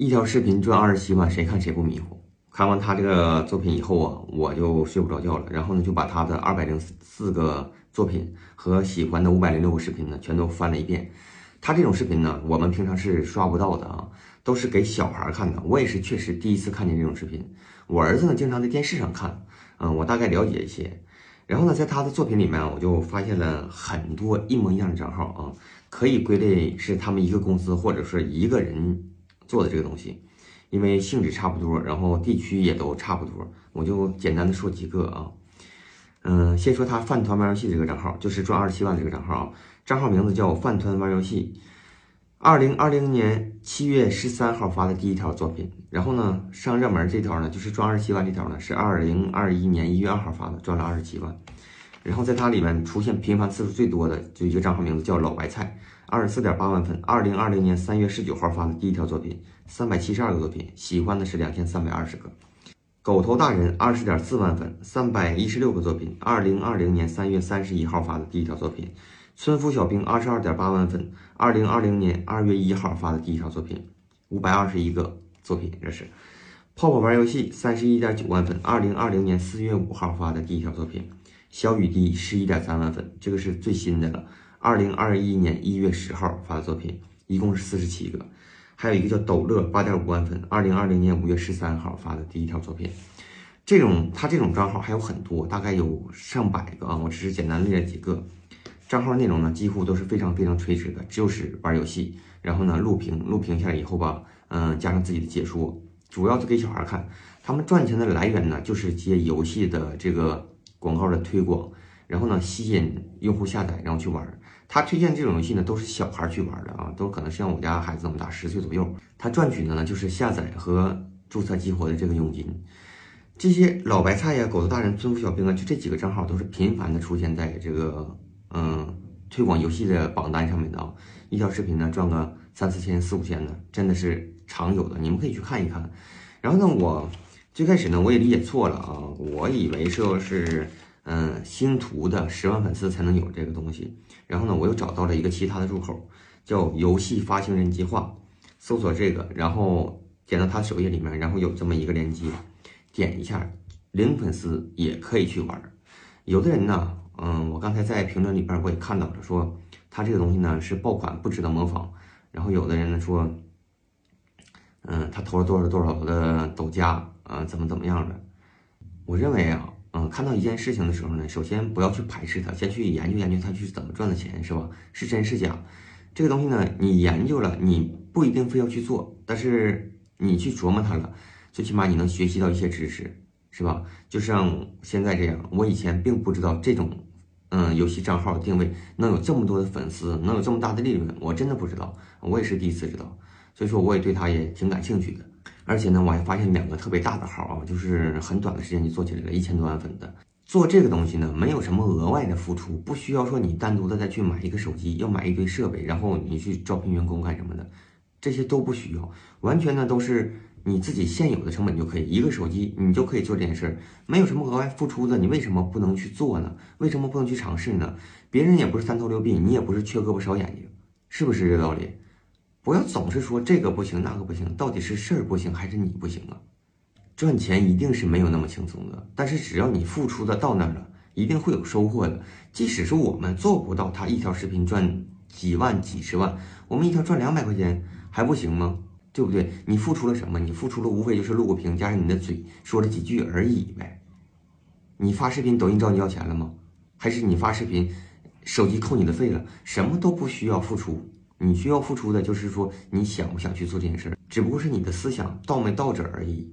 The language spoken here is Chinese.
一条视频赚二十七万，谁看谁不迷糊？看完他这个作品以后啊，我就睡不着觉了。然后呢，就把他的二百零四个作品和喜欢的五百零六个视频呢，全都翻了一遍。他这种视频呢，我们平常是刷不到的啊，都是给小孩看的。我也是确实第一次看见这种视频。我儿子呢，经常在电视上看，嗯，我大概了解一些。然后呢，在他的作品里面，我就发现了很多一模一样的账号啊，可以归类是他们一个公司或者是一个人做的这个东西，因为性质差不多，然后地区也都差不多，我就简单的说几个啊，嗯，先说他饭团玩游戏这个账号，就是赚二十七万这个账号啊，账号名字叫饭团玩游戏。二零二零年七月十三号发的第一条作品，然后呢上热门这条呢就是赚二十七万这条呢是二零二一年一月二号发的，赚了二十七万。然后在它里面出现频繁次数最多的就一个账号名字叫老白菜，二十四点八万粉。二零二零年三月十九号发的第一条作品，三百七十二个作品，喜欢的是两千三百二十个。狗头大人二十点四万粉，三百一十六个作品，二零二零年三月三十一号发的第一条作品。村夫小兵二十二点八万粉，二零二零年二月一号发的第一条作品，五百二十一个作品，这是泡泡玩游戏三十一点九万粉，二零二零年四月五号发的第一条作品，小雨滴十一点三万粉，这个是最新的了，二零二一年一月十号发的作品，一共是四十七个，还有一个叫抖乐八点五万粉，二零二零年五月十三号发的第一条作品，这种他这种账号还有很多，大概有上百个啊，我只是简单列了几个。账号内容呢，几乎都是非常非常垂直的，就是玩游戏，然后呢录屏，录屏下来以后吧，嗯，加上自己的解说，主要是给小孩看。他们赚钱的来源呢，就是接游戏的这个广告的推广，然后呢吸引用户下载，然后去玩。他推荐这种游戏呢，都是小孩去玩的啊，都可能像我家孩子那么大，十岁左右。他赚取的呢，就是下载和注册激活的这个佣金。这些老白菜呀、狗子大人、村夫小兵啊，就这几个账号都是频繁的出现在这个。嗯，推广游戏的榜单上面的啊，一条视频呢赚个三四千、四五千的，真的是常有的。你们可以去看一看。然后呢，我最开始呢我也理解错了啊，我以为说是嗯星图的十万粉丝才能有这个东西。然后呢，我又找到了一个其他的入口，叫游戏发行人计划，搜索这个，然后点到他首页里面，然后有这么一个链接，点一下，零粉丝也可以去玩。有的人呢。嗯，我刚才在评论里边我也看到了，说他这个东西呢是爆款，不值得模仿。然后有的人呢说，嗯，他投了多少多少的抖加，啊，怎么怎么样的？我认为啊，看到一件事情的时候呢，首先不要去排斥它，先去研究研究它去怎么赚的钱，是吧？是真是假？这个东西呢，你研究了，你不一定非要去做，但是你去琢磨它了，最起码你能学习到一些知识，是吧？就像现在这样，我以前并不知道这种。嗯，游戏账号定位能有这么多的粉丝，能有这么大的利润，我真的不知道，我也是第一次知道，所以说我也对它也挺感兴趣的。而且呢，我还发现两个特别大的号啊，就是很短的时间就做起来了一千多万粉的。做这个东西呢，没有什么额外的付出，不需要说你单独的再去买一个手机，要买一堆设备，然后你去招聘员工干什么的，这些都不需要，完全呢都是。你自己现有的成本就可以，一个手机你就可以做这件事儿，没有什么额外付出的，你为什么不能去做呢？为什么不能去尝试呢？别人也不是三头六臂，你也不是缺胳膊少眼睛，是不是这道理？不要总是说这个不行那个不行，到底是事儿不行还是你不行啊？赚钱一定是没有那么轻松的，但是只要你付出的到那儿了，一定会有收获的。即使是我们做不到他一条视频赚几万几十万，我们一条赚两百块钱还不行吗？对不对？你付出了什么？你付出了无非就是录个屏，加上你的嘴说了几句而已呗。你发视频，抖音找你要钱了吗？还是你发视频，手机扣你的费了？什么都不需要付出，你需要付出的就是说你想不想去做这件事儿，只不过是你的思想到没到这而已。